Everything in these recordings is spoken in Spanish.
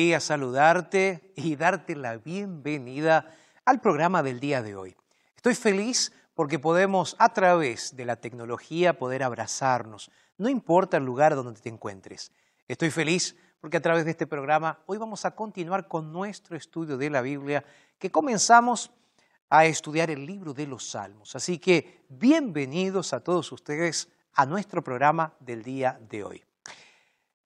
Alegría saludarte y darte la bienvenida al programa del día de hoy. Estoy feliz porque podemos a través de la tecnología poder abrazarnos, no importa el lugar donde te encuentres. Estoy feliz porque a través de este programa hoy vamos a continuar con nuestro estudio de la Biblia que comenzamos a estudiar el libro de los Salmos. Así que bienvenidos a todos ustedes a nuestro programa del día de hoy.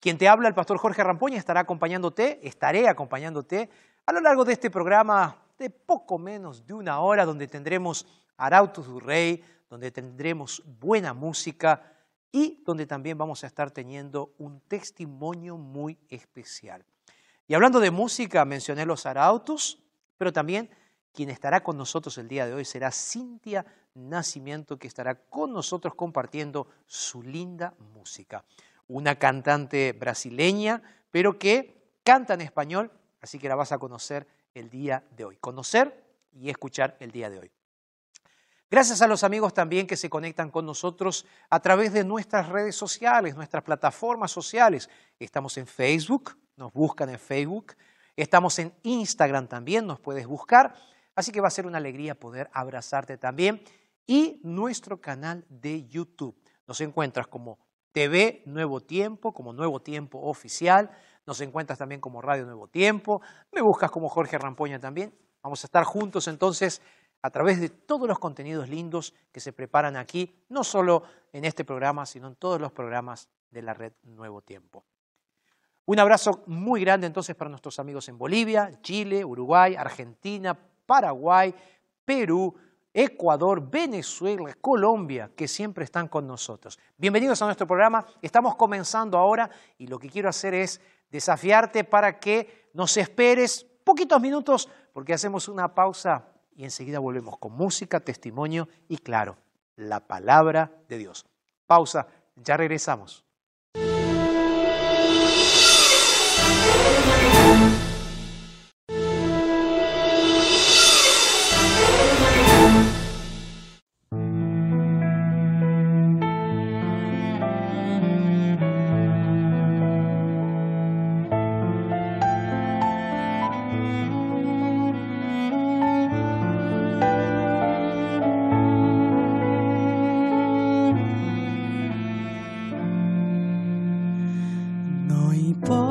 Quien te habla, el pastor Jorge Rampoña, estará acompañándote, estaré acompañándote a lo largo de este programa de poco menos de una hora, donde tendremos Arautos du Rey, donde tendremos buena música y donde también vamos a estar teniendo un testimonio muy especial. Y hablando de música, mencioné los Arautos, pero también quien estará con nosotros el día de hoy será Cintia Nacimiento, que estará con nosotros compartiendo su linda música una cantante brasileña, pero que canta en español, así que la vas a conocer el día de hoy. Conocer y escuchar el día de hoy. Gracias a los amigos también que se conectan con nosotros a través de nuestras redes sociales, nuestras plataformas sociales. Estamos en Facebook, nos buscan en Facebook. Estamos en Instagram también, nos puedes buscar. Así que va a ser una alegría poder abrazarte también. Y nuestro canal de YouTube. Nos encuentras como TV Nuevo Tiempo, como Nuevo Tiempo Oficial. Nos encuentras también como Radio Nuevo Tiempo. Me buscas como Jorge Rampoña también. Vamos a estar juntos entonces a través de todos los contenidos lindos que se preparan aquí, no solo en este programa, sino en todos los programas de la red Nuevo Tiempo. Un abrazo muy grande entonces para nuestros amigos en Bolivia, Chile, Uruguay, Argentina, Paraguay, Perú, Ecuador, Venezuela, Colombia, que siempre están con nosotros. Bienvenidos a nuestro programa. Estamos comenzando ahora y lo que quiero hacer es desafiarte para que nos esperes poquitos minutos porque hacemos una pausa y enseguida volvemos con música, testimonio y claro, la palabra de Dios. Pausa, ya regresamos.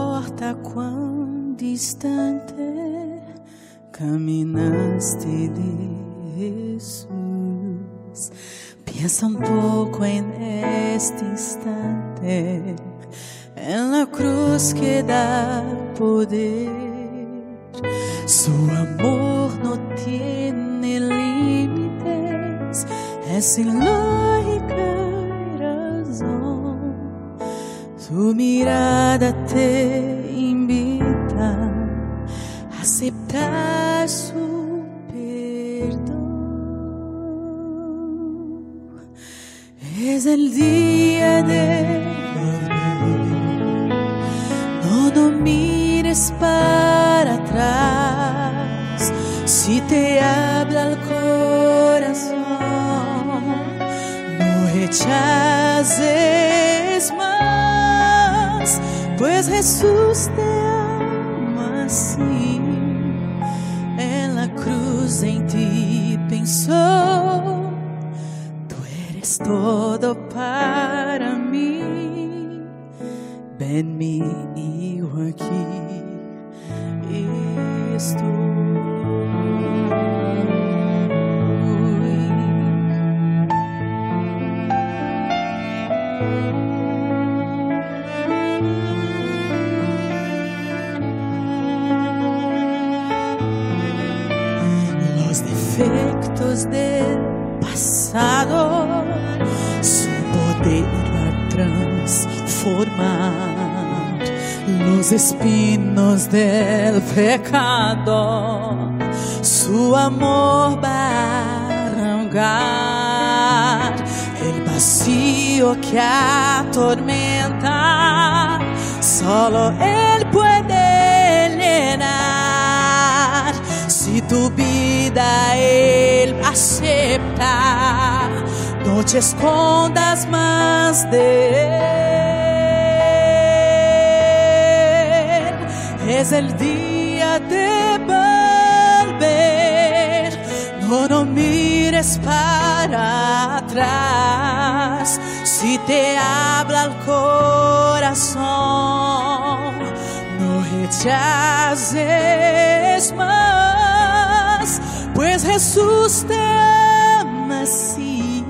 importa quão distante caminaste de Jesus. Pensa um pouco em este instante, em la cruz que dá poder. Su amor não tem limites, é sin lógica. Su mirada te invita a aceptar su perdón. Es el día de. No, no mires para atrás. Si te habla el corazón, no rechaces pues Jesús te ama así. En la cruz en ti pensó Tú eres todo para mí. Ven mi hijo aquí. Estoy. Los defectos del pasado, su poder a transformar los espinos del pecado, su amor va a el vacío que atormenta, solo Él puede tu vida Él acepta, no te escondas más de Él. Es el día de volver. No, no mires para atrás. Si te habla el corazón, no rechaces más, pues Jesús te ama así.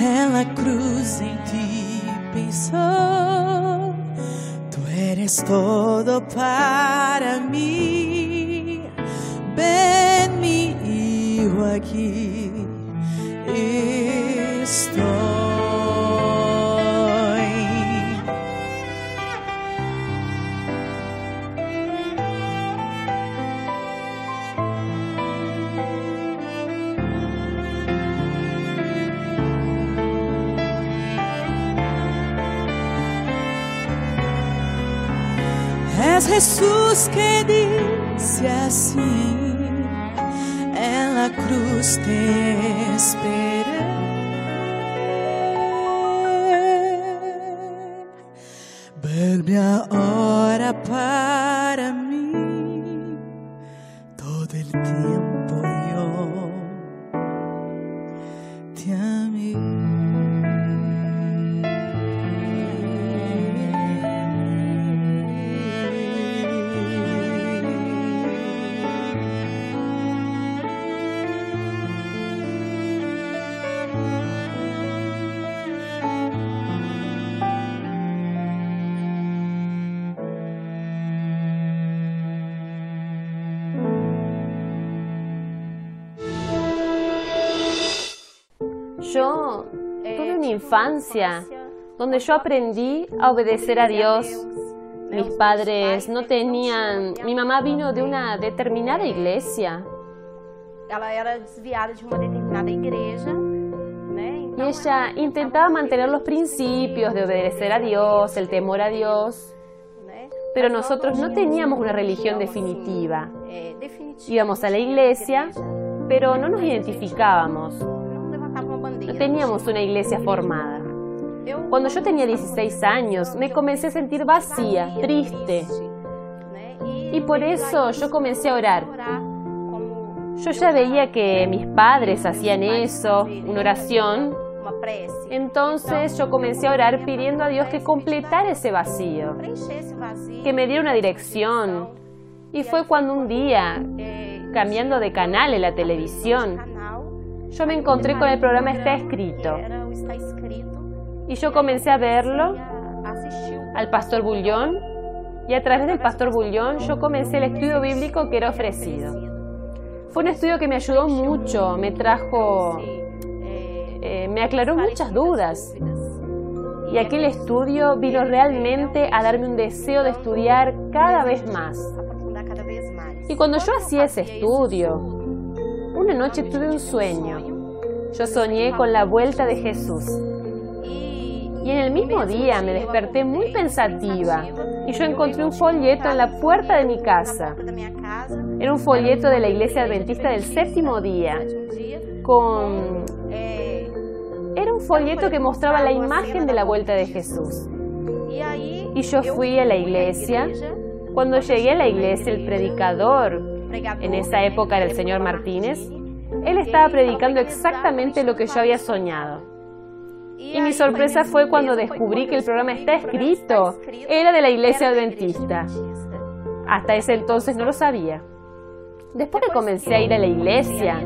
En la cruz en ti pensó, tú eres todo para mí. Ven mi hijo aquí. Es Jesús que dice así, en la cruz te esperé. Infancia donde yo aprendí a obedecer a Dios. Mis padres no tenían... Mi mamá vino de una determinada iglesia. Y ella intentaba mantener los principios de obedecer a Dios, el temor a Dios, pero nosotros no teníamos una religión definitiva. Íbamos a la iglesia, pero no nos identificábamos, no teníamos una iglesia formada. Cuando yo tenía 16 años, me comencé a sentir vacía, triste. Y por eso yo comencé a orar. Yo ya veía que mis padres hacían eso, una oración. Entonces yo comencé a orar pidiendo a Dios que completara ese vacío, que me diera una dirección. Y fue cuando un día, cambiando de canal en la televisión. Yo me encontré con el programa Está Escrito. Y yo comencé a verlo, al pastor Bullón, y a través del pastor Bullón yo comencé el estudio bíblico que era ofrecido. Fue un estudio que me ayudó mucho, me trajo, eh, me aclaró muchas dudas. Y aquel estudio vino realmente a darme un deseo de estudiar cada vez más. Y cuando yo hacía ese estudio, una noche tuve un sueño. Yo soñé con la vuelta de Jesús. Y en el mismo día me desperté muy pensativa y yo encontré un folleto en la puerta de mi casa. Era un folleto de la Iglesia Adventista del Séptimo Día Era un folleto que mostraba la imagen de la vuelta de Jesús. Y yo fui a la iglesia. Cuando llegué a la iglesia, el predicador, en esa época era el señor Martínez, él estaba predicando exactamente lo que yo había soñado. Y mi sorpresa fue cuando descubrí que el programa está escrito. Era de la iglesia adventista. Hasta ese entonces no lo sabía. Después que comencé a ir a la iglesia,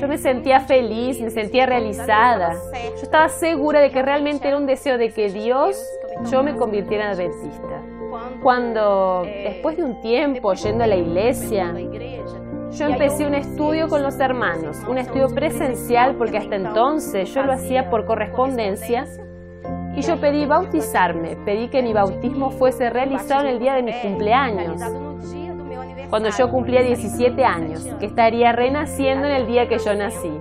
yo me sentía feliz, me sentía realizada. Yo estaba segura de que realmente era un deseo de que Dios, yo me convirtiera en adventista. Cuando, después de un tiempo yendo a la iglesia, yo empecé un estudio con los hermanos, un estudio presencial porque hasta entonces yo lo hacía por correspondencia y yo pedí bautizarme, pedí que mi bautismo fuese realizado en el día de mi cumpleaños, cuando yo cumplía 17 años, que estaría renaciendo en el día que yo nací.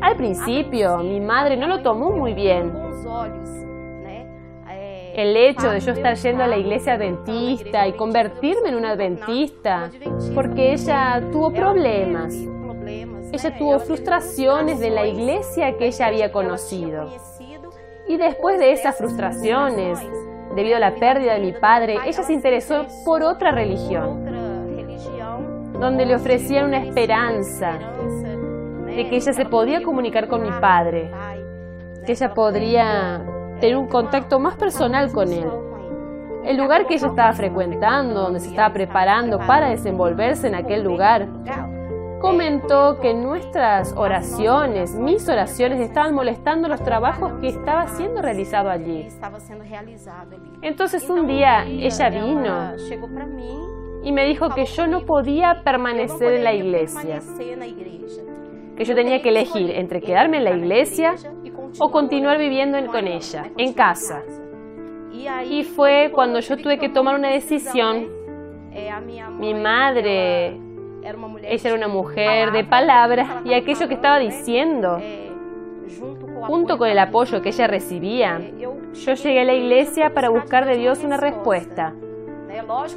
Al principio, mi madre no lo tomó muy bien. El hecho de yo estar yendo a la iglesia adventista y convertirme en una adventista, porque ella tuvo problemas. Ella tuvo frustraciones de la iglesia que ella había conocido. Y después de esas frustraciones, debido a la pérdida de mi padre, ella se interesó por otra religión, donde le ofrecían una esperanza de que ella se podía comunicar con mi padre, que ella podría tener un contacto más personal con él. El lugar que ella estaba frecuentando, donde se estaba preparando para desenvolverse en aquel lugar, comentó que nuestras oraciones, mis oraciones, estaban molestando los trabajos que estaba siendo realizado allí. Entonces un día ella vino y me dijo que yo no podía permanecer en la iglesia, que yo tenía que elegir entre quedarme en la iglesia o continuar viviendo en- con ella, en casa. Y fue cuando yo tuve que tomar una decisión. Mi madre, ella era una mujer de palabra y aquello que estaba diciendo, junto con el apoyo que ella recibía, yo llegué a la iglesia para buscar de Dios una respuesta.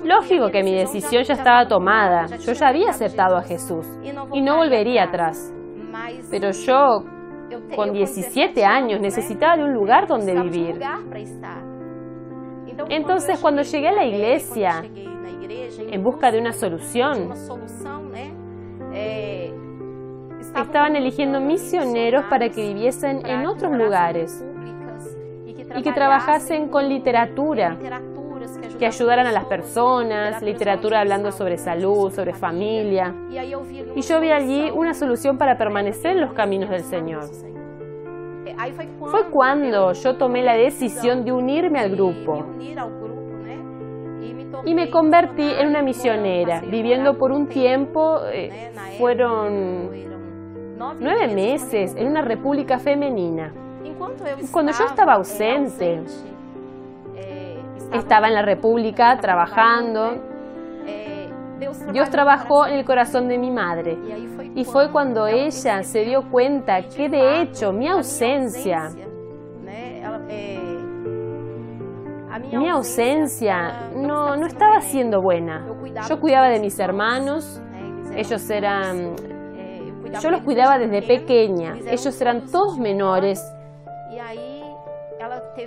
Lógico que mi decisión ya estaba tomada, yo ya había aceptado a Jesús y no volvería atrás. Pero yo, con 17 años, necesitaba de un lugar donde vivir. Entonces, cuando llegué a la iglesia, en busca de una solución, estaban eligiendo misioneros para que viviesen en otros lugares y que trabajasen con literatura, que ayudaran a las personas, literatura hablando sobre salud, sobre familia. Y yo vi allí una solución para permanecer en los caminos del Señor. Fue cuando yo tomé la decisión de unirme al grupo y me convertí en una misionera, viviendo por un tiempo, eh, fueron nueve meses en una república femenina. Cuando yo estaba ausente, estaba en la república trabajando, Dios trabajó en el corazón de mi madre. Y fue cuando ella se dio cuenta que de hecho mi ausencia, mi ausencia no, no estaba siendo buena. Yo cuidaba de mis hermanos, ellos eran, yo los cuidaba desde pequeña, ellos eran todos menores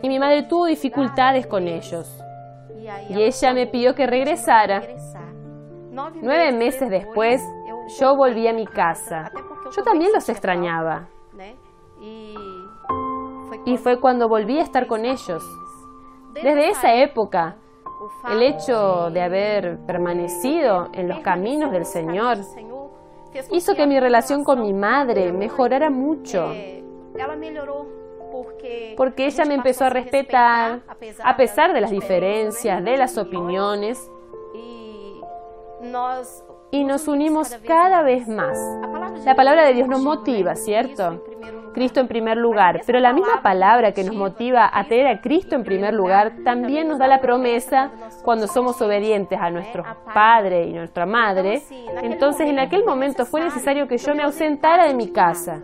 y mi madre tuvo dificultades con ellos. Y ella me pidió que regresara. Nueve meses después, yo volví a mi casa. Yo también los extrañaba. Y fue cuando volví a estar con ellos. Desde esa época, el hecho de haber permanecido en los caminos del Señor hizo que mi relación con mi madre mejorara mucho. Eh, porque ella me empezó a respetar, a pesar de las diferencias, de las opiniones, y nos unimos cada vez más. La palabra de Dios nos motiva? ¿cierto? Cristo en primer lugar, pero la misma palabra que nos motiva a tener a Cristo en primer lugar también nos da la promesa cuando somos obedientes a nuestro Padre y nuestra Madre. Entonces en aquel momento fue necesario que yo me ausentara de mi casa,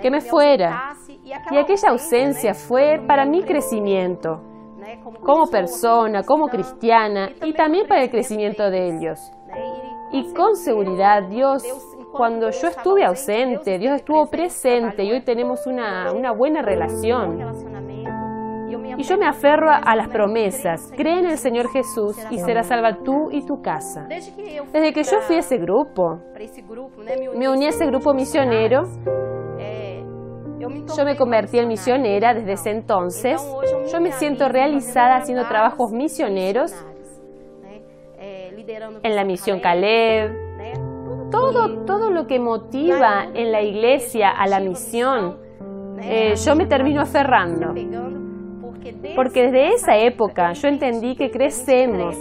que me fuera. Y aquella ausencia fue para mi crecimiento como persona, como cristiana y también para el crecimiento de ellos. Y con seguridad, Dios, cuando yo estuve ausente, Dios estuvo presente y hoy tenemos una, una buena relación. Y yo me aferro a las promesas. Cree en el Señor Jesús y serás salva tú y tu casa. Desde que yo fui a ese grupo, me uní a esse grupo misionero, yo me convertí en misionera desde ese entonces. Yo me siento realizada haciendo trabajos misioneros en la misión Caleb. Todo, todo lo que motiva en la iglesia a la misión, eh, yo me termino aferrando. Porque desde esa época yo entendí que crecemos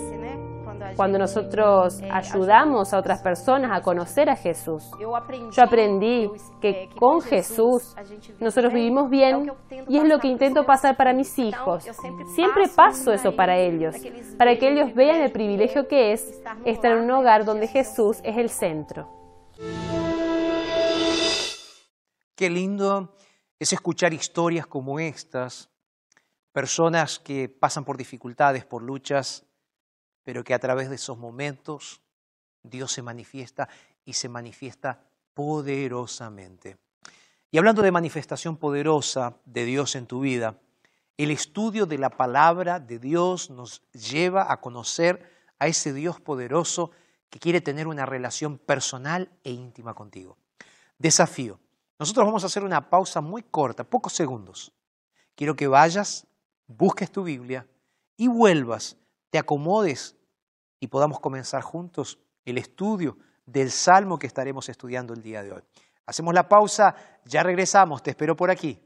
cuando nosotros ayudamos a otras personas a conocer a Jesús. Yo aprendí que con Jesús nosotros vivimos bien y es lo que intento pasar para mis hijos. Siempre paso eso para ellos, para que ellos vean el privilegio que es estar en un hogar onde donde Jesús es el centro. Qué lindo es escuchar historias como estas, personas que pasan por dificultades, por luchas, pero que a través de esos momentos Dios se manifiesta y se manifiesta poderosamente. Y hablando de manifestación poderosa de Dios en tu vida, el estudio de la palabra de Dios nos lleva a conocer a ese Dios poderoso que quiere tener una relación personal e íntima contigo. Desafío. Nosotros vamos a hacer una pausa muy corta, pocos segundos. Quiero que vayas, busques tu Biblia y vuelvas, te acomodes y podamos comenzar juntos el estudio del salmo que estaremos estudiando el día de hoy. Hacemos la pausa, ya regresamos, te espero por aquí.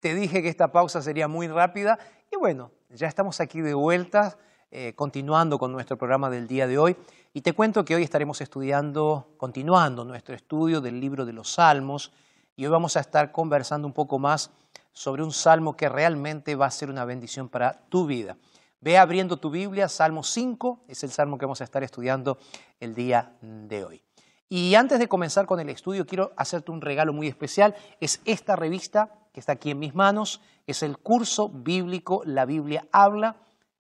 Te dije que esta pausa sería muy rápida y bueno, ya estamos aquí de vuelta, eh, continuando con nuestro programa del día de hoy. Y te cuento que hoy estaremos estudiando, continuando nuestro estudio del libro de los Salmos y hoy vamos a estar conversando un poco más sobre un salmo que realmente va a ser una bendición para tu vida. Ve abriendo tu Biblia, Salmo 5 es el salmo que vamos a estar estudiando el día de hoy. Y antes de comenzar con el estudio, quiero hacerte un regalo muy especial. Es esta revista que está aquí en mis manos. Es el curso bíblico La Biblia habla.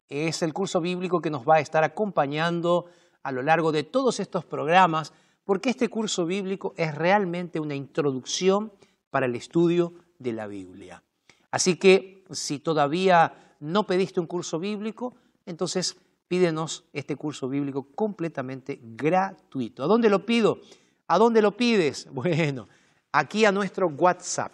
Es el curso bíblico que nos va a estar acompañando a lo largo de todos estos programas, porque este curso bíblico es realmente una introducción para el estudio de la Biblia. Así que si todavía no pediste un curso bíblico, entonces pídenos este curso bíblico completamente gratuito. ¿A dónde lo pido? ¿A dónde lo pides? Bueno, aquí a nuestro WhatsApp.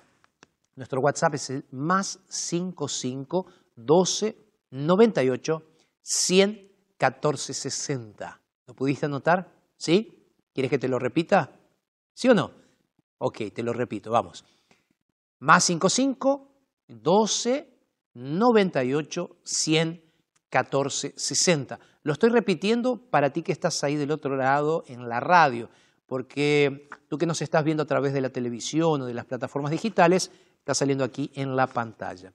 Nuestro WhatsApp es el más 55 12 98 100 14 60. ¿Lo pudiste anotar? ¿Sí? ¿Quieres que te lo repita? ¿Sí o no? Ok, te lo repito, vamos. Más 55 12 98 100 14 60. Lo estoy repitiendo para ti que estás ahí del otro lado en la radio, porque tú que nos estás viendo a través de la televisión o de las plataformas digitales, está saliendo aquí en la pantalla.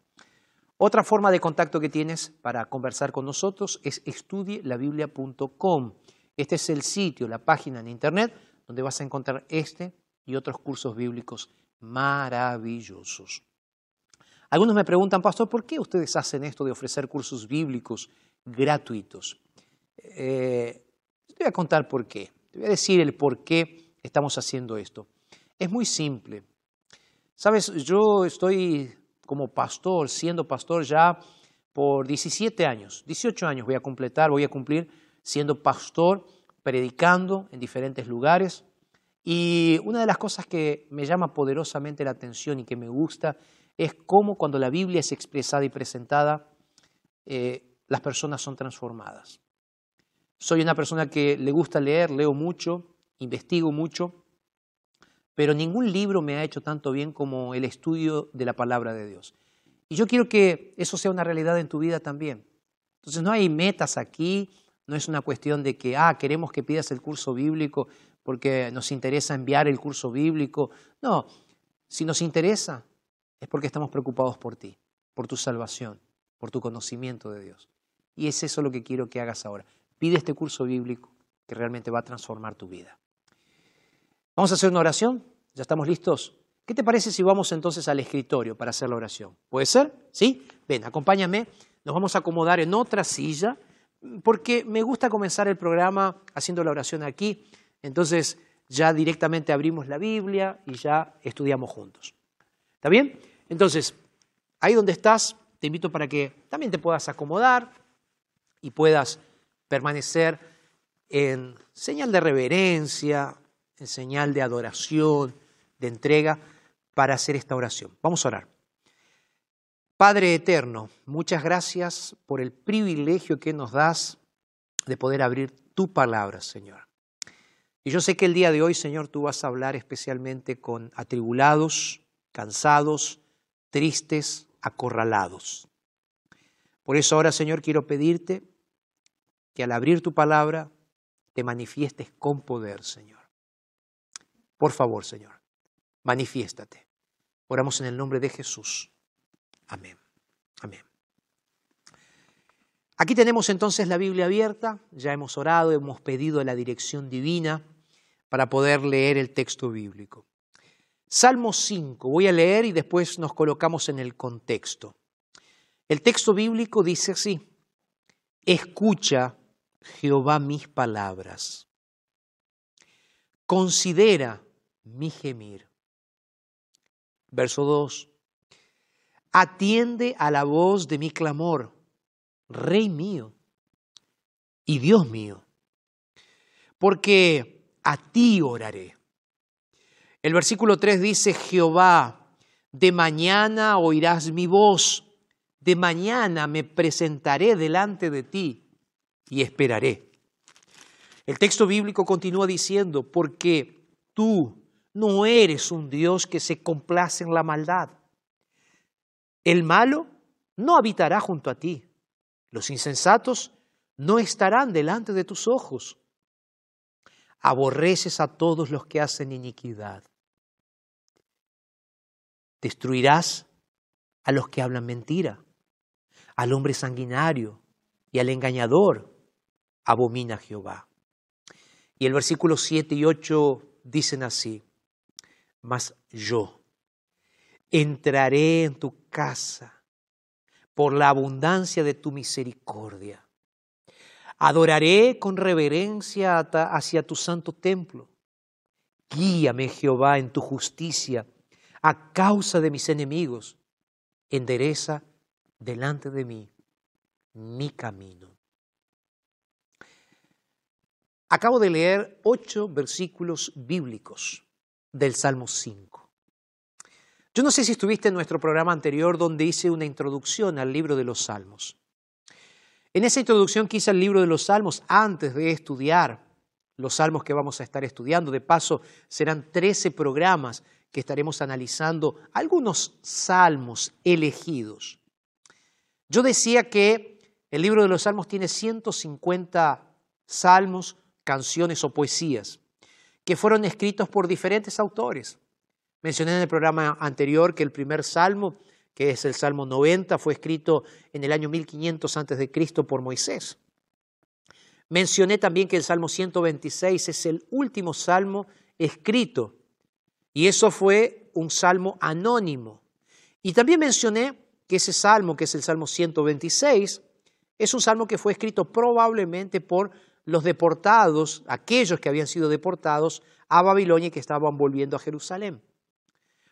Otra forma de contacto que tienes para conversar con nosotros es estudielabiblia.com. Este es el sitio, la página en internet donde vas a encontrar este y otros cursos bíblicos maravillosos. Algunos me preguntan, pastor, ¿por qué ustedes hacen esto de ofrecer cursos bíblicos gratuitos? Eh, te voy a contar por qué. Te voy a decir el por qué estamos haciendo esto. Es muy simple. Sabes, yo estoy como pastor, siendo pastor ya por 17 años, 18 años voy a completar, voy a cumplir siendo pastor, predicando en diferentes lugares. Y una de las cosas que me llama poderosamente la atención y que me gusta es cómo cuando la Biblia es expresada y presentada, eh, las personas son transformadas. Soy una persona que le gusta leer, leo mucho, investigo mucho, pero ningún libro me ha hecho tanto bien como el estudio de la palabra de Dios. Y yo quiero que eso sea una realidad en tu vida también. Entonces no hay metas aquí, no es una cuestión de que, ah, queremos que pidas el curso bíblico porque nos interesa enviar el curso bíblico. No, si nos interesa es porque estamos preocupados por ti, por tu salvación, por tu conocimiento de Dios. Y es eso lo que quiero que hagas ahora. Pide este curso bíblico que realmente va a transformar tu vida. Vamos a hacer una oración. ¿Ya estamos listos? ¿Qué te parece si vamos entonces al escritorio para hacer la oración? ¿Puede ser? ¿Sí? Ven, acompáñame. Nos vamos a acomodar en otra silla porque me gusta comenzar el programa haciendo la oración aquí. Entonces ya directamente abrimos la Biblia y ya estudiamos juntos. ¿Está bien? Entonces, ahí donde estás, te invito para que también te puedas acomodar y puedas permanecer en señal de reverencia, en señal de adoración, de entrega, para hacer esta oración. Vamos a orar. Padre eterno, muchas gracias por el privilegio que nos das de poder abrir tu palabra, Señor. Y yo sé que el día de hoy, Señor, tú vas a hablar especialmente con atribulados, cansados, tristes, acorralados. Por eso ahora, Señor, quiero pedirte que al abrir tu palabra te manifiestes con poder, Señor. Por favor, Señor, manifiéstate. Oramos en el nombre de Jesús. Amén. Amén. Aquí tenemos entonces la Biblia abierta, ya hemos orado, hemos pedido la dirección divina para poder leer el texto bíblico. Salmo 5, voy a leer y después nos colocamos en el contexto. El texto bíblico dice así, escucha Jehová mis palabras, considera mi gemir. Verso 2. Atiende a la voz de mi clamor, Rey mío y Dios mío, porque a ti oraré. El versículo 3 dice, Jehová, de mañana oirás mi voz, de mañana me presentaré delante de ti y esperaré. El texto bíblico continúa diciendo, porque tú no eres un Dios que se complace en la maldad. El malo no habitará junto a ti. Los insensatos no estarán delante de tus ojos. Aborreces a todos los que hacen iniquidad. Destruirás a los que hablan mentira, al hombre sanguinario y al engañador, abomina Jehová. Y el versículo 7 y 8 dicen así, mas yo entraré en tu casa por la abundancia de tu misericordia. Adoraré con reverencia hacia tu santo templo. Guíame, Jehová, en tu justicia a causa de mis enemigos. Endereza delante de mí mi camino. Acabo de leer ocho versículos bíblicos del Salmo 5. Yo no sé si estuviste en nuestro programa anterior donde hice una introducción al libro de los Salmos. En esa introducción que hice al libro de los Salmos antes de estudiar los salmos que vamos a estar estudiando, de paso serán 13 programas que estaremos analizando algunos salmos elegidos. Yo decía que el libro de los salmos tiene 150 salmos, canciones o poesías que fueron escritos por diferentes autores. Mencioné en el programa anterior que el primer salmo, que es el Salmo 90, fue escrito en el año 1500 a.C. por Moisés. Mencioné también que el Salmo 126 es el último salmo escrito y eso fue un salmo anónimo. Y también mencioné que ese salmo, que es el Salmo 126, es un salmo que fue escrito probablemente por los deportados, aquellos que habían sido deportados a Babilonia y que estaban volviendo a Jerusalén.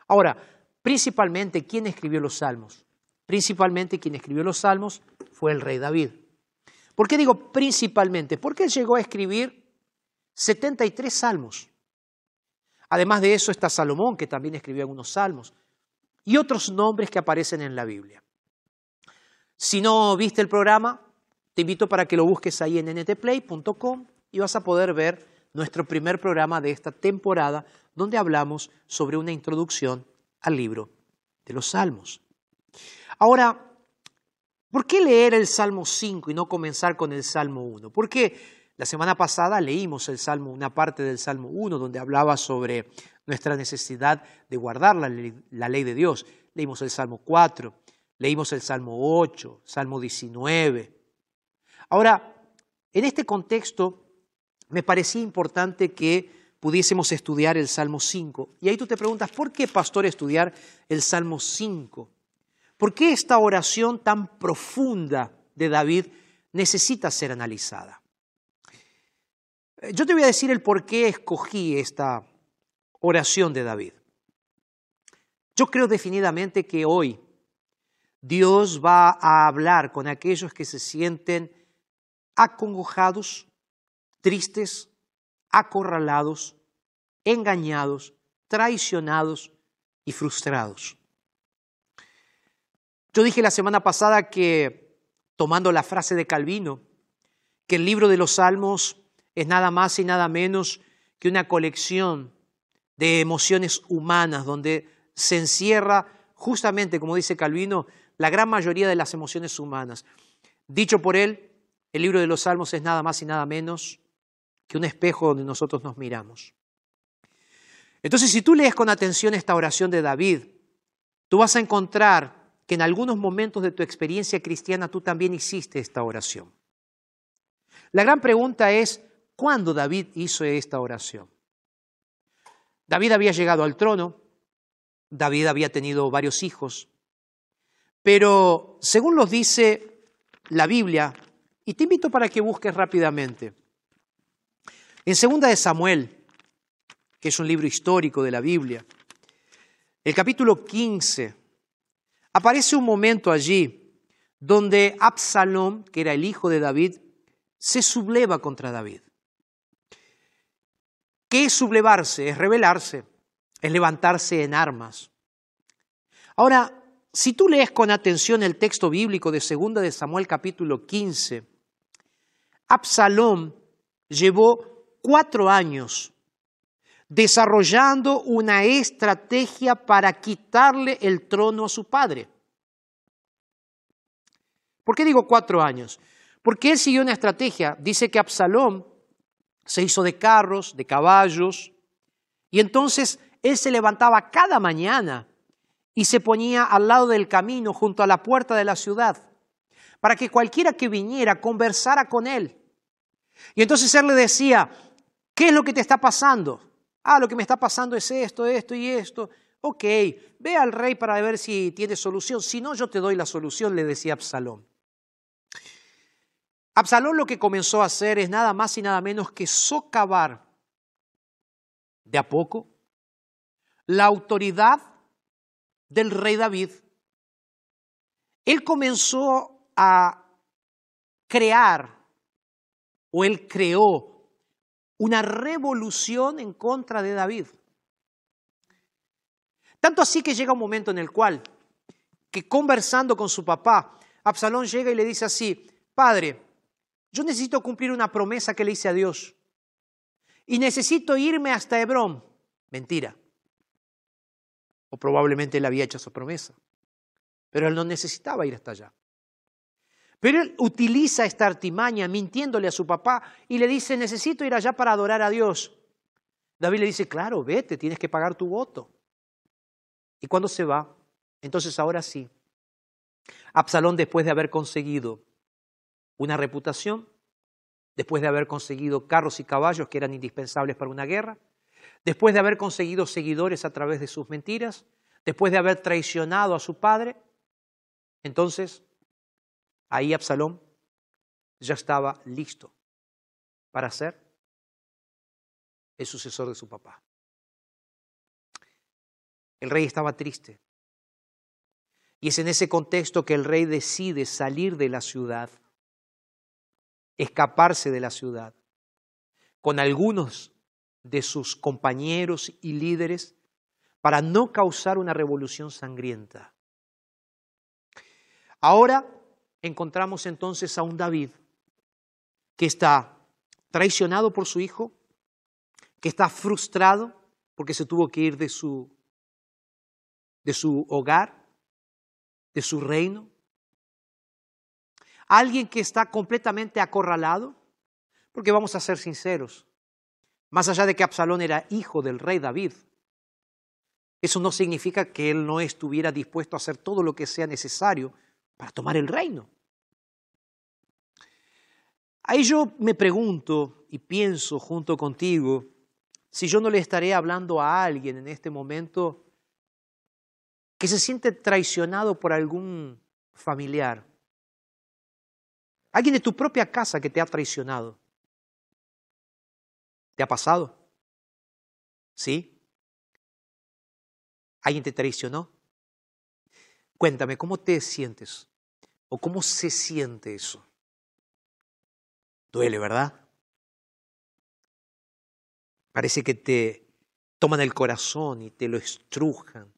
Ahora, principalmente, ¿quién escribió los salmos? Principalmente quien escribió los salmos fue el rey David. ¿Por qué digo principalmente? Porque él llegó a escribir 73 salmos. Además de eso está Salomón, que también escribió algunos salmos, y otros nombres que aparecen en la Biblia. Si no viste el programa, te invito para que lo busques ahí en ntplay.com y vas a poder ver nuestro primer programa de esta temporada donde hablamos sobre una introducción al libro de los Salmos. Ahora, ¿por qué leer el Salmo 5 y no comenzar con el Salmo 1? Porque la semana pasada leímos el Salmo, una parte del Salmo 1 donde hablaba sobre nuestra necesidad de guardar la ley, la ley de Dios. Leímos el Salmo 4, leímos el Salmo 8, Salmo 19. Ahora, en este contexto, me parecía importante que pudiésemos estudiar el Salmo 5. Y ahí tú te preguntas, ¿por qué, pastor, estudiar el Salmo 5? ¿Por qué esta oración tan profunda de David necesita ser analizada? Yo te voy a decir el por qué escogí esta oración de David. Yo creo definidamente que hoy Dios va a hablar con aquellos que se sienten acongojados, tristes, acorralados, engañados, traicionados y frustrados. Yo dije la semana pasada que, tomando la frase de Calvino, que el libro de los Salmos es nada más y nada menos que una colección de emociones humanas donde se encierra justamente, como dice Calvino, la gran mayoría de las emociones humanas. Dicho por él, el libro de los Salmos es nada más y nada menos que un espejo donde nosotros nos miramos. Entonces, si tú lees con atención esta oración de David, tú vas a encontrar que en algunos momentos de tu experiencia cristiana tú también hiciste esta oración. La gran pregunta es, ¿cuándo David hizo esta oración? David había llegado al trono, David había tenido varios hijos, pero según nos dice la Biblia, y te invito para que busques rápidamente, en segunda de Samuel, que es un libro histórico de la Biblia, el capítulo 15, aparece un momento allí donde Absalom, que era el hijo de David, se subleva contra David. ¿Qué es sublevarse? Es rebelarse, es levantarse en armas. Ahora, si tú lees con atención el texto bíblico de segunda de Samuel capítulo 15, Absalom llevó cuatro años desarrollando una estrategia para quitarle el trono a su padre. ¿Por qué digo cuatro años? Porque él siguió una estrategia. Dice que Absalón se hizo de carros, de caballos, y entonces él se levantaba cada mañana y se ponía al lado del camino junto a la puerta de la ciudad, para que cualquiera que viniera conversara con él. Y entonces él le decía, ¿Qué es lo que te está pasando? Ah, lo que me está pasando es esto, esto y esto. Ok, ve al rey para ver si tiene solución. Si no, yo te doy la solución, le decía Absalón. Absalón lo que comenzó a hacer es nada más y nada menos que socavar de a poco la autoridad del rey David. Él comenzó a crear, o él creó una revolución en contra de David. Tanto así que llega un momento en el cual, que conversando con su papá, Absalón llega y le dice así, Padre, yo necesito cumplir una promesa que le hice a Dios y necesito irme hasta Hebrón. Mentira. O probablemente él había hecho esa promesa, pero él no necesitaba ir hasta allá. Pero él utiliza esta artimaña mintiéndole a su papá y le dice, necesito ir allá para adorar a Dios. David le dice, claro, vete, tienes que pagar tu voto. Y cuando se va, entonces ahora sí, Absalón después de haber conseguido una reputación, después de haber conseguido carros y caballos que eran indispensables para una guerra, después de haber conseguido seguidores a través de sus mentiras, después de haber traicionado a su padre, entonces Ahí Absalón ya estaba listo para ser el sucesor de su papá. El rey estaba triste. Y es en ese contexto que el rey decide salir de la ciudad, escaparse de la ciudad, con algunos de sus compañeros y líderes para no causar una revolución sangrienta. Ahora encontramos entonces a un David que está traicionado por su hijo, que está frustrado porque se tuvo que ir de su, de su hogar, de su reino. Alguien que está completamente acorralado, porque vamos a ser sinceros, más allá de que Absalón era hijo del rey David, eso no significa que él no estuviera dispuesto a hacer todo lo que sea necesario para tomar el reino. Ahí yo me pregunto y pienso junto contigo si yo no le estaré hablando a alguien en este momento que se siente traicionado por algún familiar. Alguien de tu propia casa que te ha traicionado. ¿Te ha pasado? ¿Sí? ¿Alguien te traicionó? Cuéntame, ¿cómo te sientes? ¿O cómo se siente eso? Duele, ¿verdad? Parece que te toman el corazón y te lo estrujan.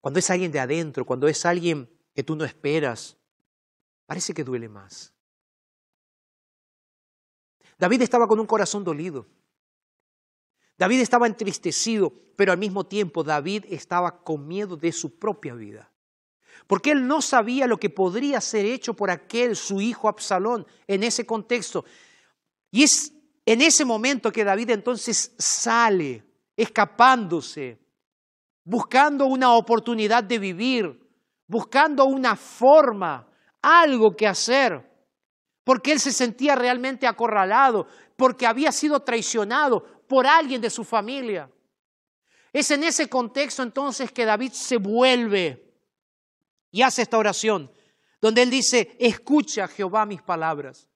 Cuando es alguien de adentro, cuando es alguien que tú no esperas, parece que duele más. David estaba con un corazón dolido. David estaba entristecido, pero al mismo tiempo David estaba con miedo de su propia vida. Porque él no sabía lo que podría ser hecho por aquel, su hijo Absalón, en ese contexto. Y es en ese momento que David entonces sale, escapándose, buscando una oportunidad de vivir, buscando una forma, algo que hacer, porque él se sentía realmente acorralado, porque había sido traicionado, por alguien de su familia. Es en ese contexto entonces que David se vuelve y hace esta oración, donde él dice, escucha Jehová mis palabras,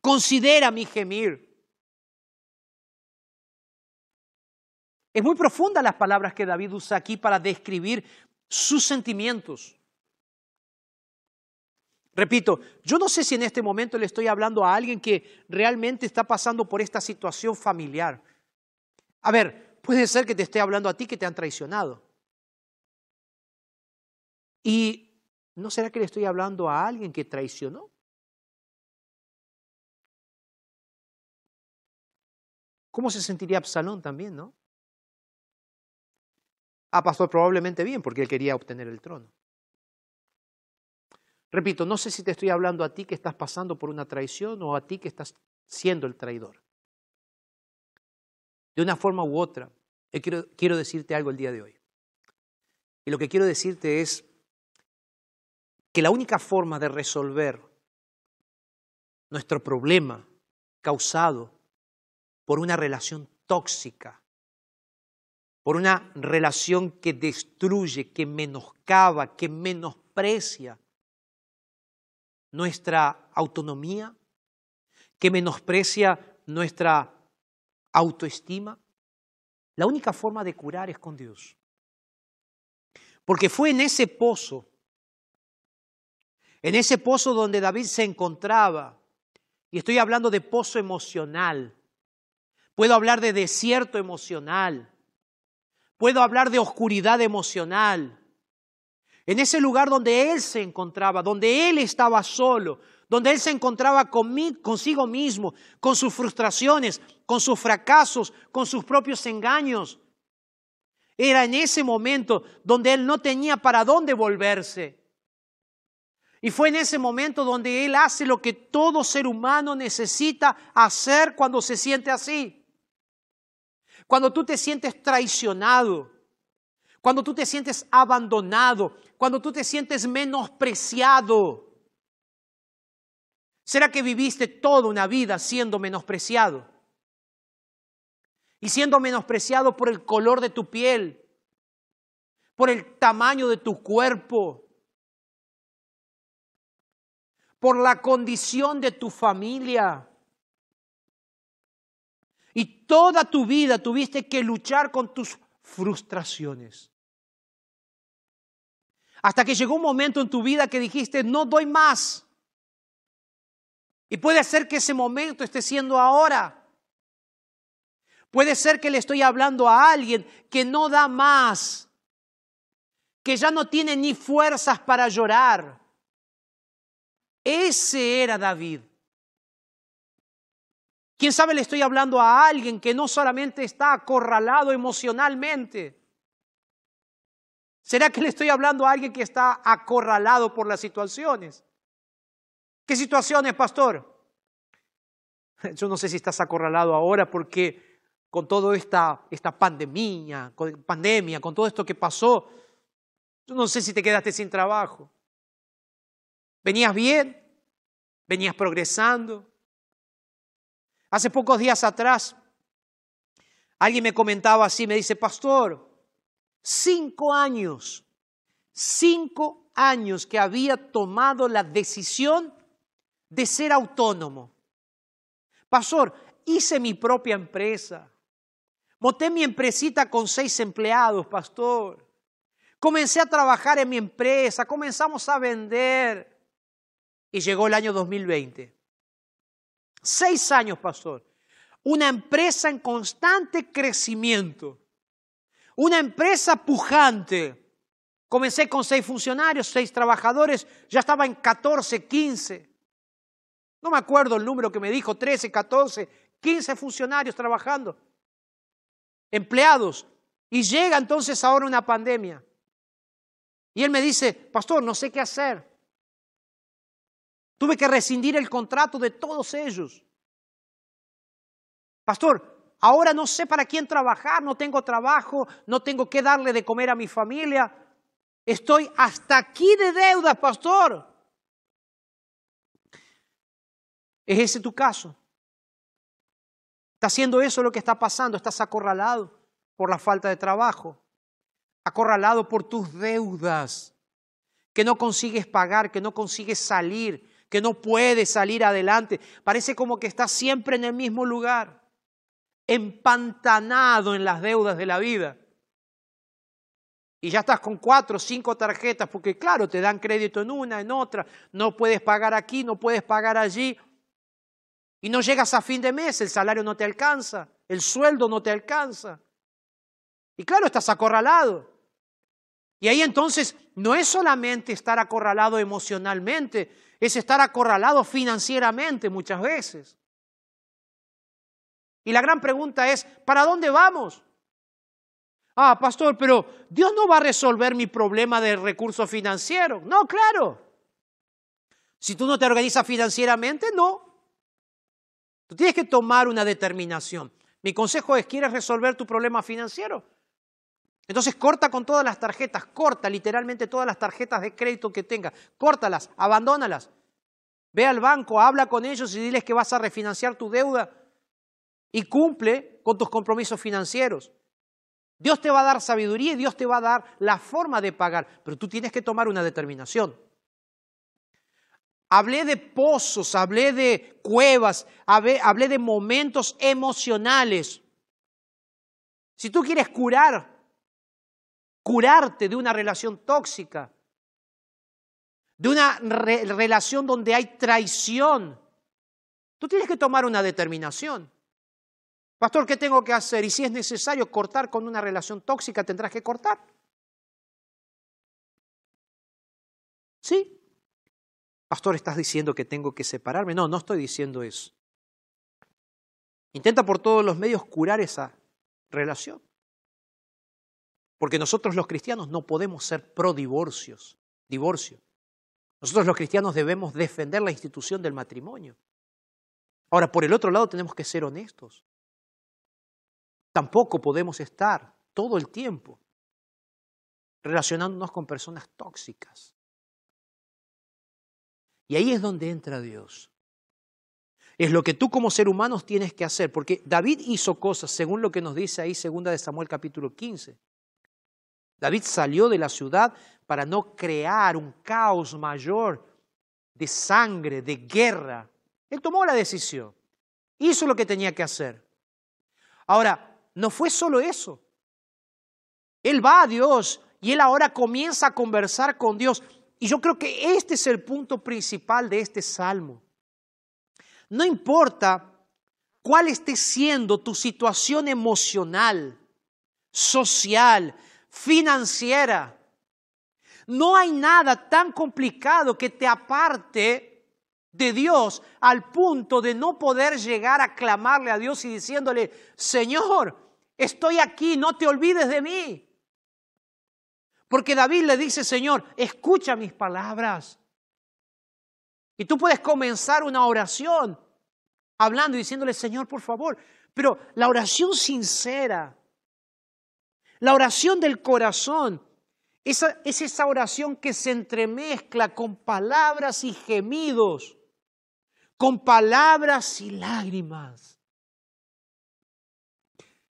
considera mi gemir. Es muy profunda las palabras que David usa aquí para describir sus sentimientos. Repito, yo no sé si en este momento le estoy hablando a alguien que realmente está pasando por esta situación familiar. A ver, puede ser que te esté hablando a ti que te han traicionado. ¿Y no será que le estoy hablando a alguien que traicionó? ¿Cómo se sentiría Absalón también, no? Ah, pastor, probablemente bien, porque él quería obtener el trono. Repito, no sé si te estoy hablando a ti que estás pasando por una traición o a ti que estás siendo el traidor. De una forma u otra, quiero, quiero decirte algo el día de hoy. Y lo que quiero decirte es que la única forma de resolver nuestro problema causado por una relación tóxica, por una relación que destruye, que menoscaba, que menosprecia nuestra autonomía, que menosprecia nuestra autoestima. La única forma de curar es con Dios. Porque fue en ese pozo, en ese pozo donde David se encontraba, y estoy hablando de pozo emocional, puedo hablar de desierto emocional, puedo hablar de oscuridad emocional, en ese lugar donde él se encontraba, donde él estaba solo, donde él se encontraba consigo mismo, con sus frustraciones, con sus fracasos, con sus propios engaños. Era en ese momento donde él no tenía para dónde volverse. Y fue en ese momento donde él hace lo que todo ser humano necesita hacer cuando se siente así. Cuando tú te sientes traicionado, cuando tú te sientes abandonado, cuando tú te sientes menospreciado. ¿Será que viviste toda una vida siendo menospreciado? Y siendo menospreciado por el color de tu piel, por el tamaño de tu cuerpo, por la condición de tu familia. Y toda tu vida tuviste que luchar con tus frustraciones Hasta que llegó un momento en tu vida que dijiste, no doy más. Y puede ser que ese momento esté siendo ahora. Puede ser que le estoy hablando a alguien que no da más, que ya no tiene ni fuerzas para llorar. Ese era David. Quién sabe le estoy hablando a alguien que no solamente está acorralado emocionalmente. ¿Será que le estoy hablando a alguien que está acorralado por las situaciones? ¿Qué situaciones, pastor? Yo no sé si estás acorralado ahora porque con toda esta, esta pandemia, pandemia, con todo esto que pasó, yo no sé si te quedaste sin trabajo. ¿Venías bien? ¿Venías progresando? Hace pocos días atrás, alguien me comentaba así, me dice, pastor, cinco años, cinco años que había tomado la decisión de ser autónomo. Pastor, hice mi propia empresa. Monté mi empresita con seis empleados, pastor. Comencé a trabajar en mi empresa, comenzamos a vender. Y llegó el año 2020. Seis años, pastor. Una empresa en constante crecimiento. Una empresa pujante. Comencé con seis funcionarios, seis trabajadores, ya estaba en 14, 15. No me acuerdo el número que me dijo, 13, 14, 15 funcionarios trabajando, empleados. Y llega entonces ahora una pandemia. Y él me dice, pastor, no sé qué hacer. Tuve que rescindir el contrato de todos ellos. Pastor, ahora no sé para quién trabajar, no tengo trabajo, no tengo que darle de comer a mi familia. Estoy hasta aquí de deudas, pastor. ¿Es ese tu caso? ¿Está haciendo eso lo que está pasando? ¿Estás acorralado por la falta de trabajo? ¿Acorralado por tus deudas? Que no consigues pagar, que no consigues salir, que no puedes salir adelante. Parece como que estás siempre en el mismo lugar, empantanado en las deudas de la vida. Y ya estás con cuatro o cinco tarjetas, porque claro, te dan crédito en una, en otra, no puedes pagar aquí, no puedes pagar allí. Y no llegas a fin de mes, el salario no te alcanza, el sueldo no te alcanza. Y claro, estás acorralado. Y ahí entonces no es solamente estar acorralado emocionalmente, es estar acorralado financieramente muchas veces. Y la gran pregunta es, ¿para dónde vamos? Ah, pastor, pero Dios no va a resolver mi problema de recursos financieros. No, claro. Si tú no te organizas financieramente, no. Tú tienes que tomar una determinación. Mi consejo es, ¿quieres resolver tu problema financiero? Entonces corta con todas las tarjetas, corta literalmente todas las tarjetas de crédito que tengas, córtalas, abandónalas. Ve al banco, habla con ellos y diles que vas a refinanciar tu deuda y cumple con tus compromisos financieros. Dios te va a dar sabiduría y Dios te va a dar la forma de pagar, pero tú tienes que tomar una determinación. Hablé de pozos, hablé de cuevas, hablé, de momentos emocionales. Si tú quieres curar curarte de una relación tóxica, de una relación donde hay traición. Tú tienes que tomar una determinación. Pastor, ¿qué tengo que hacer? Y si es necesario cortar con una relación tóxica, tendrás que cortar. ¿Sí? Pastor, ¿estás diciendo que tengo que separarme? No, no estoy diciendo eso. Intenta por todos los medios curar esa relación. Porque nosotros los cristianos no podemos ser pro divorcios, divorcio. Nosotros los cristianos debemos defender la institución del matrimonio. Ahora, por el otro lado tenemos que ser honestos. Tampoco podemos estar todo el tiempo relacionándonos con personas tóxicas. Y ahí es donde entra Dios. Es lo que tú como ser humano tienes que hacer, porque David hizo cosas, según lo que nos dice ahí, segunda de Samuel capítulo 15. David salió de la ciudad para no crear un caos mayor de sangre, de guerra. Él tomó la decisión, hizo lo que tenía que hacer. Ahora, no fue solo eso. Él va a Dios y él ahora comienza a conversar con Dios. Y yo creo que este es el punto principal de este salmo. No importa cuál esté siendo tu situación emocional, social, financiera, no hay nada tan complicado que te aparte de Dios al punto de no poder llegar a clamarle a Dios y diciéndole, Señor, estoy aquí, no te olvides de mí. Porque David le dice, Señor, escucha mis palabras. Y tú puedes comenzar una oración hablando y diciéndole, Señor, por favor. Pero la oración sincera, la oración del corazón, esa, es esa oración que se entremezcla con palabras y gemidos, con palabras y lágrimas.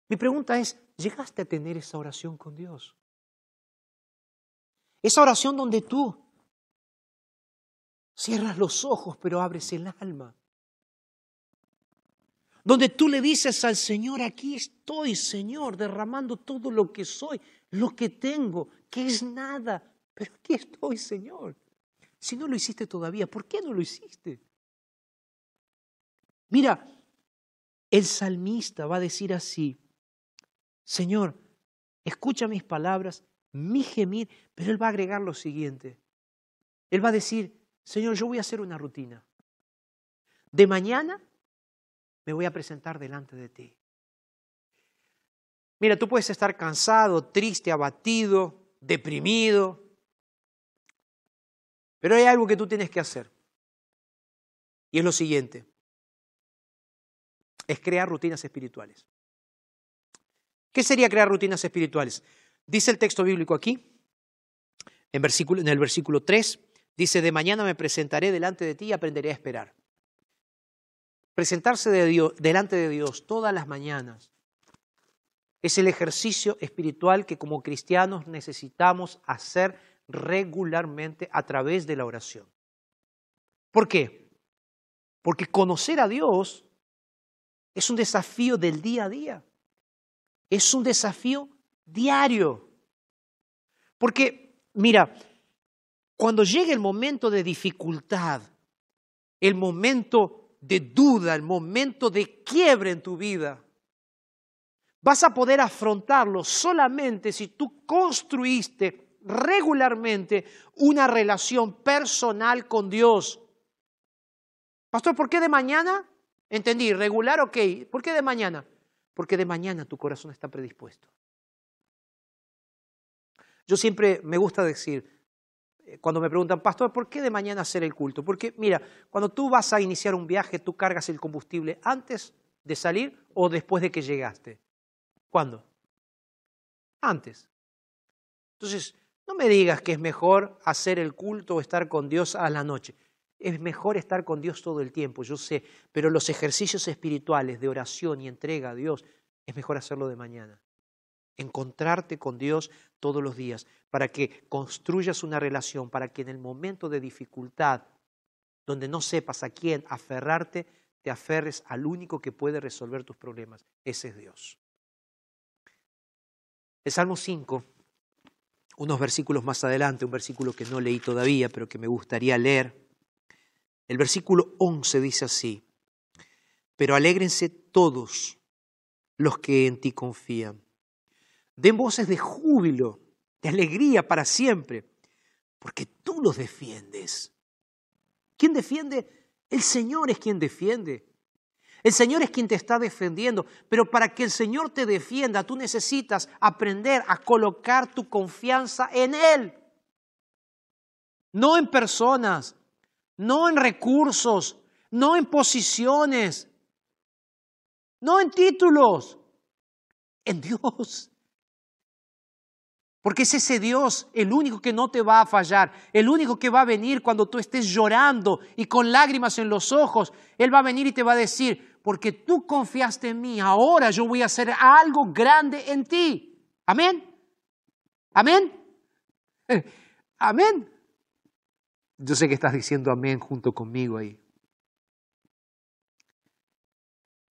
Mi pregunta es, ¿llegaste a tener esa oración con Dios? Esa oración donde tú cierras los ojos pero abres el alma. Donde tú le dices al Señor, aquí estoy, Señor, derramando todo lo que soy, lo que tengo, que es nada, pero aquí estoy, Señor. Si no lo hiciste todavía, ¿por qué no lo hiciste? Mira, el salmista va a decir así, Señor, escucha mis palabras, mi gemir, pero él va a agregar lo siguiente. Él va a decir, Señor, yo voy a hacer una rutina. De mañana me voy a presentar delante de ti. Mira, tú puedes estar cansado, triste, abatido, deprimido, pero hay algo que tú tienes que hacer. Y es lo siguiente, es crear rutinas espirituales. ¿Qué sería crear rutinas espirituales? Dice el texto bíblico aquí, en, el versículo 3, dice, de mañana me presentaré delante de ti y aprenderé a esperar. Presentarse delante de Dios todas las mañanas es el ejercicio espiritual que como cristianos necesitamos hacer regularmente a través de la oración. ¿Por qué? Porque conocer a Dios es un desafío del día a día. Es un desafío diario. Porque, mira, cuando llegue el momento de dificultad, el momento de duda, el momento de quiebre en tu vida, vas a poder afrontarlo solamente si tú construiste regularmente una relación personal con Dios. Pastor, ¿por qué de mañana? Entendí, regular, ok. ¿Por qué de mañana? Porque de mañana tu corazón está predispuesto. Yo siempre me gusta decir, eh, cuando me preguntan, pastor, ¿por qué de mañana hacer el culto? Porque mira, cuando tú vas a iniciar un viaje, tú cargas el combustible antes de salir o después de que llegaste. ¿Cuándo? Antes. Entonces, no me digas que es mejor hacer el culto o estar con Dios a la noche. Es mejor estar con Dios todo el tiempo, yo sé, pero los ejercicios espirituales de oración y entrega a Dios es mejor hacerlo de mañana encontrarte con Dios todos los días, para que construyas una relación, para que en el momento de dificultad, donde no sepas a quién aferrarte, te aferres al único que puede resolver tus problemas. Ese es Dios. El Salmo 5, unos versículos más adelante, un versículo que no leí todavía, pero que me gustaría leer. El versículo 11 dice así, pero alégrense todos los que en ti confían Den voces de júbilo, de alegría para siempre, porque tú los defiendes. ¿Quién defiende? El Señor es quien defiende. El Señor es quien te está defendiendo, pero para que el Señor te defienda, tú necesitas aprender a colocar tu confianza en Él. No en personas, no en recursos, no en posiciones, no en títulos, en Dios. Porque es ese Dios el único que no te va a fallar, el único que va a venir cuando tú estés llorando y con lágrimas en los ojos. Él va a venir y te va a decir, porque tú confiaste en mí, ahora yo voy a hacer algo grande en ti. Amén. Amén. Amén. Yo sé que estás diciendo amén junto conmigo ahí.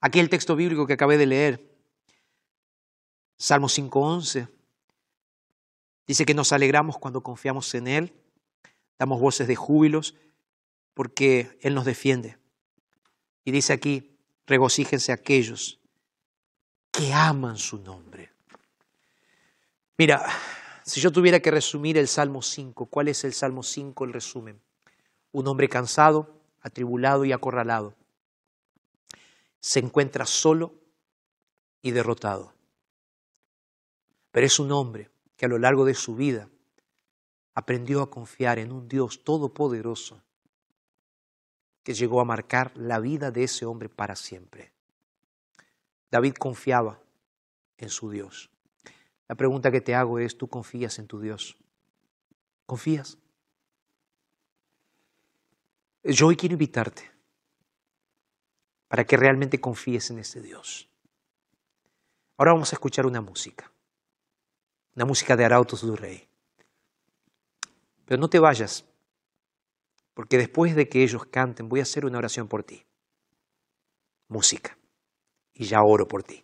Aquí el texto bíblico que acabé de leer, Salmo 5.11 Dice que nos alegramos cuando confiamos en Él, damos voces de júbilos porque Él nos defiende. Y dice aquí, regocíjense aquellos que aman su nombre. Mira, si yo tuviera que resumir el Salmo 5, ¿cuál es el Salmo 5? El resumen. Un hombre cansado, atribulado y acorralado. Se encuentra solo y derrotado. Pero es un hombre que a lo largo de su vida aprendió a confiar en un Dios todopoderoso que llegó a marcar la vida de ese hombre para siempre. David confiaba en su Dios. La pregunta que te hago es, ¿tú confías en tu Dios? ¿Confías? Yo hoy quiero invitarte para que realmente confíes en ese Dios. Ahora vamos a escuchar una música, una música de Arautos du Rey. Pero no te vayas, porque después de que ellos canten voy a hacer una oración por ti. Música. Y ya oro por ti.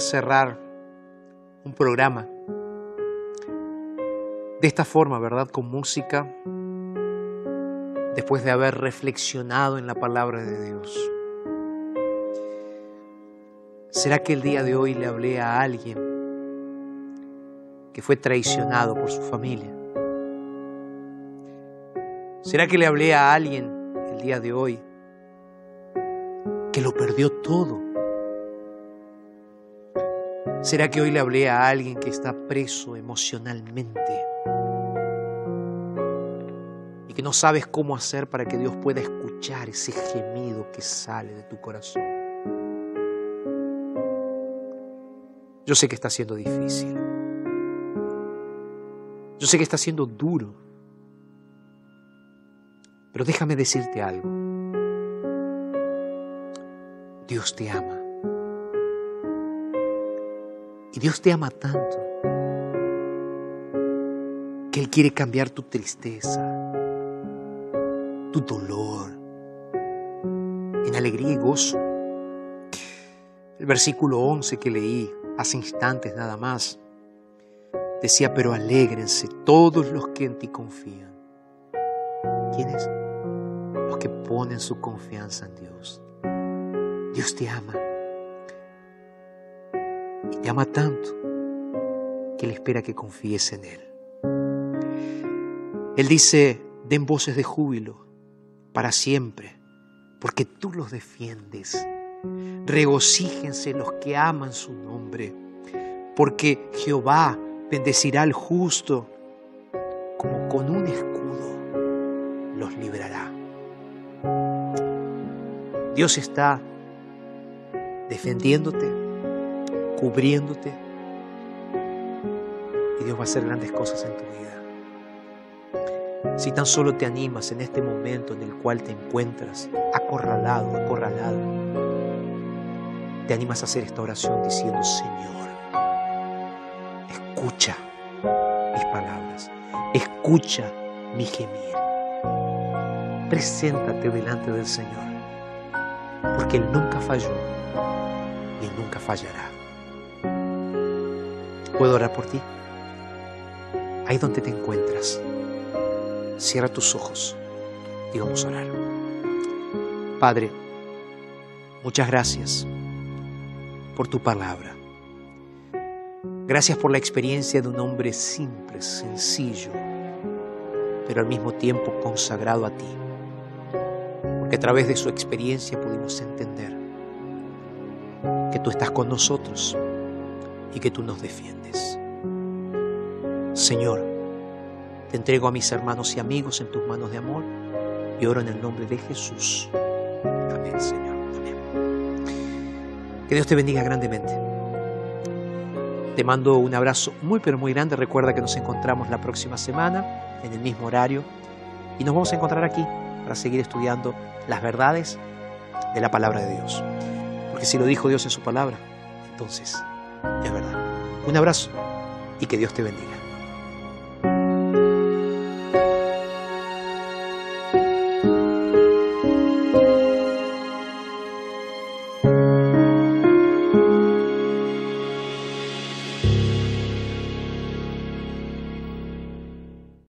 Cerrar un programa de esta forma, ¿verdad? Con música, después de haber reflexionado en la palabra de Dios. ¿Será que el día de hoy le hablé a alguien que fue traicionado por su familia? ¿Será que le hablé a alguien el día de hoy que lo perdió todo? ¿Será que hoy le hablé a alguien que está preso emocionalmente? Y que no sabes cómo hacer para que Dios pueda escuchar ese gemido que sale de tu corazón. Yo sé que está siendo difícil. Yo sé que está siendo duro. Pero déjame decirte algo. Dios te ama. Y Dios te ama tanto que Él quiere cambiar tu tristeza, tu dolor, en alegría y gozo. El versículo 11 que leí hace instantes nada más decía, pero alégrense todos los que en ti confían. ¿Quiénes? Los que ponen su confianza en Dios. Dios te ama. Y tanto que Él espera que confíes en Él. Él dice, den voces de júbilo para siempre, porque tú los defiendes. Regocíjense los que aman su nombre, porque Jehová bendecirá al justo, como con un escudo los librará. Dios está defendiéndote, cubriéndote, y Dios va a hacer grandes cosas en tu vida. Si tan solo te animas en este momento en el cual te encuentras acorralado, acorralado, te animas a hacer esta oración diciendo, Señor, escucha mis palabras, escucha mi gemir. Preséntate delante del Señor, porque Él nunca falló y Él nunca fallará. ¿Puedo orar por ti? Ahí donde te encuentras, cierra tus ojos y vamos a orar. Padre, muchas gracias por tu palabra. Gracias por la experiencia de un hombre simple, sencillo, pero al mismo tiempo consagrado a ti. Porque a través de su experiencia pudimos entender que tú estás con nosotros y que tú nos defiendes. Señor, te entrego a mis hermanos y amigos en tus manos de amor y oro en el nombre de Jesús. Amén, Señor. Amén. Que Dios te bendiga grandemente. Te mando un abrazo muy pero muy grande. Recuerda que nos encontramos la próxima semana en el mismo horario y nos vamos a encontrar aquí para seguir estudiando las verdades de la palabra de Dios. Porque si lo dijo Dios en su palabra, entonces es verdad. Un abrazo y que Dios te bendiga.